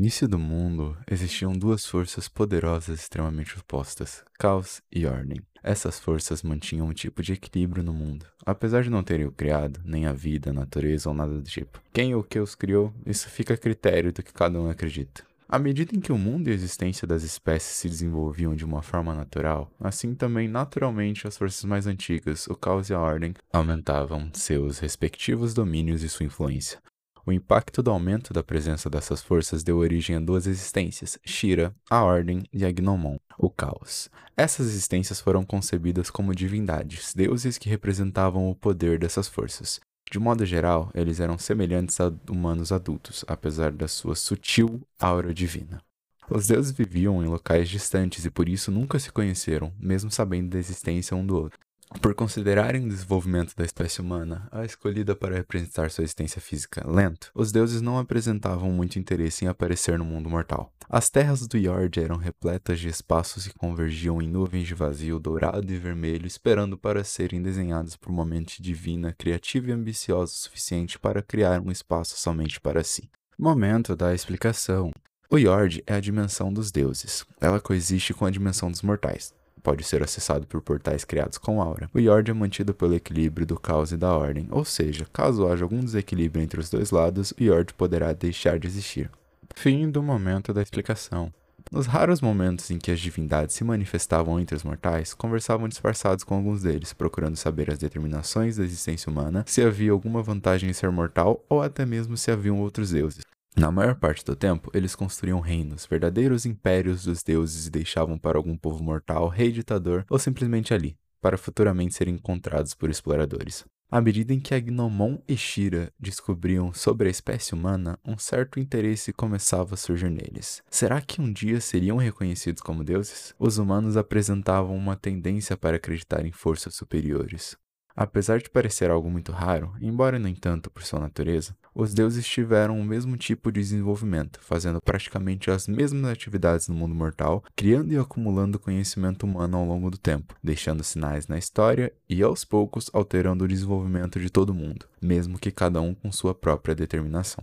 início do mundo, existiam duas forças poderosas extremamente opostas: caos e ordem. Essas forças mantinham um tipo de equilíbrio no mundo, apesar de não terem o criado, nem a vida, a natureza ou nada do tipo. Quem ou que os criou, isso fica a critério do que cada um acredita. À medida em que o mundo e a existência das espécies se desenvolviam de uma forma natural, assim também naturalmente as forças mais antigas, o caos e a ordem, aumentavam seus respectivos domínios e sua influência. O impacto do aumento da presença dessas forças deu origem a duas existências, Shira, a Ordem, e a Gnomon, o Caos. Essas existências foram concebidas como divindades, deuses que representavam o poder dessas forças. De modo geral, eles eram semelhantes a humanos adultos, apesar da sua sutil aura divina. Os deuses viviam em locais distantes e por isso nunca se conheceram, mesmo sabendo da existência um do outro. Por considerarem o desenvolvimento da espécie humana a escolhida para representar sua existência física lento, os deuses não apresentavam muito interesse em aparecer no mundo mortal. As terras do Yord eram repletas de espaços que convergiam em nuvens de vazio dourado e vermelho, esperando para serem desenhadas por uma mente divina, criativa e ambiciosa o suficiente para criar um espaço somente para si. Momento da explicação. O Yord é a dimensão dos deuses. Ela coexiste com a dimensão dos mortais pode ser acessado por portais criados com aura. O Yord é mantido pelo equilíbrio do caos e da ordem, ou seja, caso haja algum desequilíbrio entre os dois lados, o Yord poderá deixar de existir. Fim do momento da explicação. Nos raros momentos em que as divindades se manifestavam entre os mortais, conversavam disfarçados com alguns deles, procurando saber as determinações da existência humana, se havia alguma vantagem em ser mortal ou até mesmo se haviam outros deuses. Na maior parte do tempo, eles construíam reinos, verdadeiros impérios dos deuses e deixavam para algum povo mortal, rei ditador ou simplesmente ali, para futuramente serem encontrados por exploradores. À medida em que Agnomon e Shira descobriam sobre a espécie humana, um certo interesse começava a surgir neles. Será que um dia seriam reconhecidos como deuses? Os humanos apresentavam uma tendência para acreditar em forças superiores. Apesar de parecer algo muito raro, embora no entanto por sua natureza, os deuses tiveram o mesmo tipo de desenvolvimento, fazendo praticamente as mesmas atividades no mundo mortal, criando e acumulando conhecimento humano ao longo do tempo, deixando sinais na história e aos poucos alterando o desenvolvimento de todo mundo, mesmo que cada um com sua própria determinação.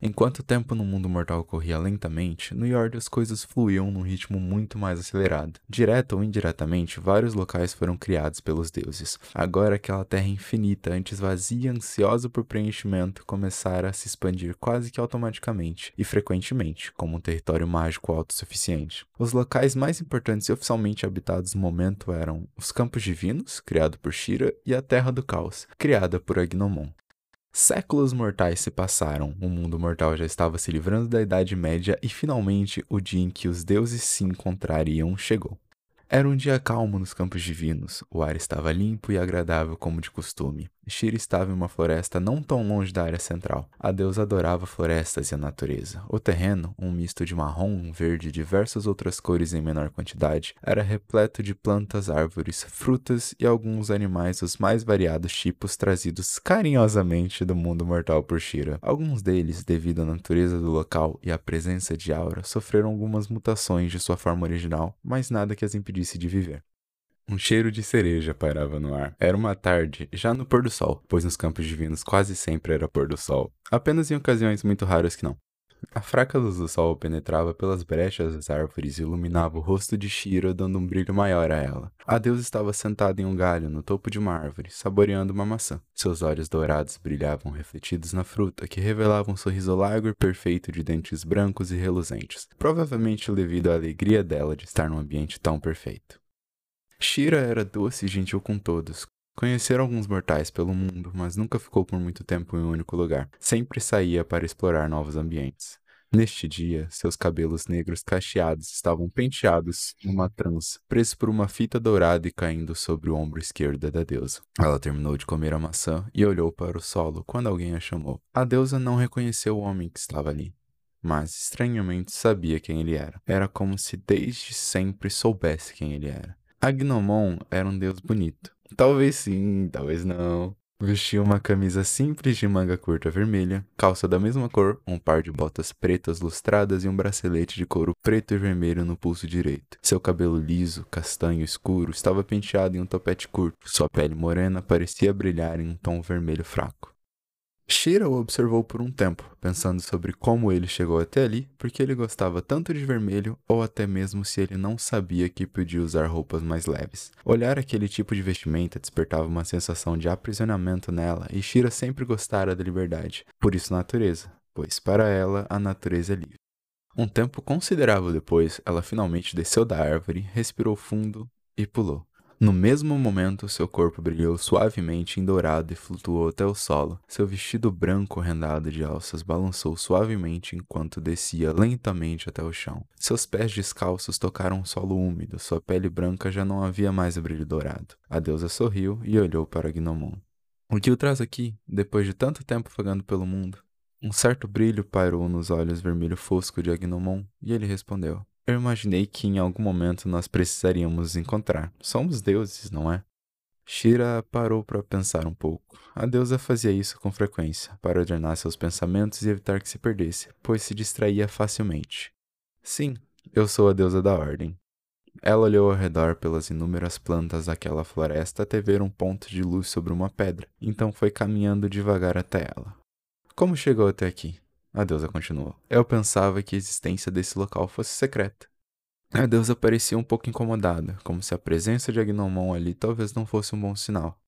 Enquanto o tempo no mundo mortal corria lentamente, no Yord as coisas fluíam num ritmo muito mais acelerado. Direto ou indiretamente, vários locais foram criados pelos deuses. Agora aquela terra infinita, antes vazia e ansiosa por preenchimento, começara a se expandir quase que automaticamente e frequentemente, como um território mágico autossuficiente. Os locais mais importantes e oficialmente habitados no momento eram os Campos Divinos, criado por Shira, e a Terra do Caos, criada por Agnomon. Séculos mortais se passaram, o mundo mortal já estava se livrando da Idade Média e finalmente o dia em que os deuses se encontrariam chegou. Era um dia calmo nos campos divinos, o ar estava limpo e agradável como de costume. Shira estava em uma floresta não tão longe da área central. A deusa adorava florestas e a natureza. O terreno, um misto de marrom, verde e diversas outras cores em menor quantidade, era repleto de plantas, árvores, frutas e alguns animais dos mais variados tipos trazidos carinhosamente do mundo mortal por Shira. Alguns deles, devido à natureza do local e à presença de aura, sofreram algumas mutações de sua forma original, mas nada que as impedisse de viver. Um cheiro de cereja pairava no ar. Era uma tarde, já no pôr do sol, pois nos campos divinos quase sempre era pôr do sol, apenas em ocasiões muito raras que não. A fraca luz do sol penetrava pelas brechas das árvores e iluminava o rosto de Shira, dando um brilho maior a ela. A deusa estava sentada em um galho no topo de uma árvore, saboreando uma maçã. Seus olhos dourados brilhavam refletidos na fruta, que revelava um sorriso largo e perfeito de dentes brancos e reluzentes, provavelmente devido à alegria dela de estar num ambiente tão perfeito. Shira era doce e gentil com todos. Conhecera alguns mortais pelo mundo, mas nunca ficou por muito tempo em um único lugar. Sempre saía para explorar novos ambientes. Neste dia, seus cabelos negros cacheados estavam penteados numa trança, presos por uma fita dourada e caindo sobre o ombro esquerdo da deusa. Ela terminou de comer a maçã e olhou para o solo quando alguém a chamou. A deusa não reconheceu o homem que estava ali, mas estranhamente sabia quem ele era. Era como se desde sempre soubesse quem ele era. Agnomon era um deus bonito. Talvez sim, talvez não. Vestia uma camisa simples de manga curta vermelha, calça da mesma cor, um par de botas pretas lustradas e um bracelete de couro preto e vermelho no pulso direito. Seu cabelo liso, castanho escuro, estava penteado em um topete curto. Sua pele morena parecia brilhar em um tom vermelho fraco. Shira o observou por um tempo, pensando sobre como ele chegou até ali, porque ele gostava tanto de vermelho, ou até mesmo se ele não sabia que podia usar roupas mais leves. Olhar aquele tipo de vestimenta despertava uma sensação de aprisionamento nela, e Shira sempre gostara da liberdade, por isso natureza, pois para ela a natureza é livre. Um tempo considerável depois, ela finalmente desceu da árvore, respirou fundo e pulou. No mesmo momento, seu corpo brilhou suavemente em dourado e flutuou até o solo. Seu vestido branco rendado de alças balançou suavemente enquanto descia lentamente até o chão. Seus pés descalços tocaram o solo úmido, sua pele branca já não havia mais brilho dourado. A deusa sorriu e olhou para Gnomon. O que o traz aqui, depois de tanto tempo vagando pelo mundo? Um certo brilho pairou nos olhos vermelho fosco de Agnomon, e ele respondeu: eu imaginei que em algum momento nós precisaríamos encontrar. Somos deuses, não é? Shira parou para pensar um pouco. A deusa fazia isso com frequência, para ordenar seus pensamentos e evitar que se perdesse, pois se distraía facilmente. Sim, eu sou a deusa da ordem. Ela olhou ao redor pelas inúmeras plantas daquela floresta até ver um ponto de luz sobre uma pedra, então foi caminhando devagar até ela. Como chegou até aqui? A deusa continuou. Eu pensava que a existência desse local fosse secreta. A deusa parecia um pouco incomodada, como se a presença de Agnomon ali talvez não fosse um bom sinal.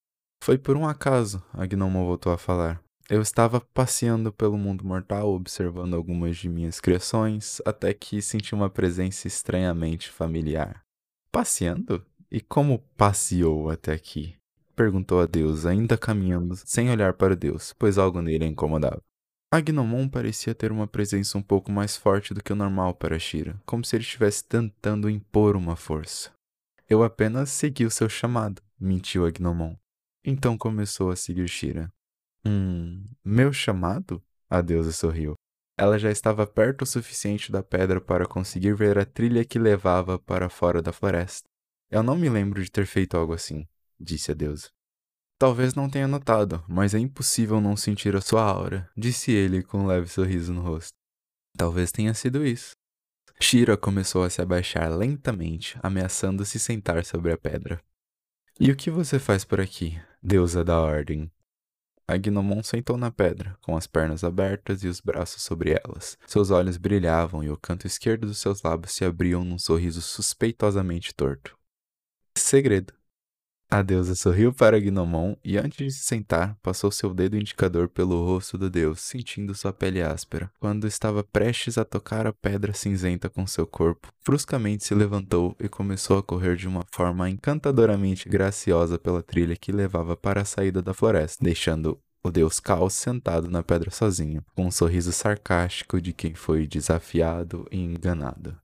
Foi por um acaso, Agnomon voltou a falar. Eu estava passeando pelo mundo mortal, observando algumas de minhas criações, até que senti uma presença estranhamente familiar. Passeando? E como passeou até aqui? Perguntou a deusa, ainda caminhando, sem olhar para Deus, pois algo nele a incomodava. Agnomon parecia ter uma presença um pouco mais forte do que o normal para Shira, como se ele estivesse tentando impor uma força. Eu apenas segui o seu chamado, mentiu Agnomon. Então começou a seguir Shira. Hum, meu chamado? A deusa sorriu. Ela já estava perto o suficiente da pedra para conseguir ver a trilha que levava para fora da floresta. Eu não me lembro de ter feito algo assim, disse a deusa. Talvez não tenha notado, mas é impossível não sentir a sua aura, disse ele com um leve sorriso no rosto. Talvez tenha sido isso. Shira começou a se abaixar lentamente, ameaçando se sentar sobre a pedra. E o que você faz por aqui, deusa da ordem? A Gnomon sentou na pedra, com as pernas abertas e os braços sobre elas. Seus olhos brilhavam e o canto esquerdo dos seus lábios se abriam num sorriso suspeitosamente torto. Segredo. A deusa sorriu para Gnomon e, antes de se sentar, passou seu dedo indicador pelo rosto do deus, sentindo sua pele áspera. Quando estava prestes a tocar a pedra cinzenta com seu corpo, bruscamente se levantou e começou a correr de uma forma encantadoramente graciosa pela trilha que levava para a saída da floresta, deixando o deus Caos sentado na pedra sozinho, com um sorriso sarcástico de quem foi desafiado e enganado.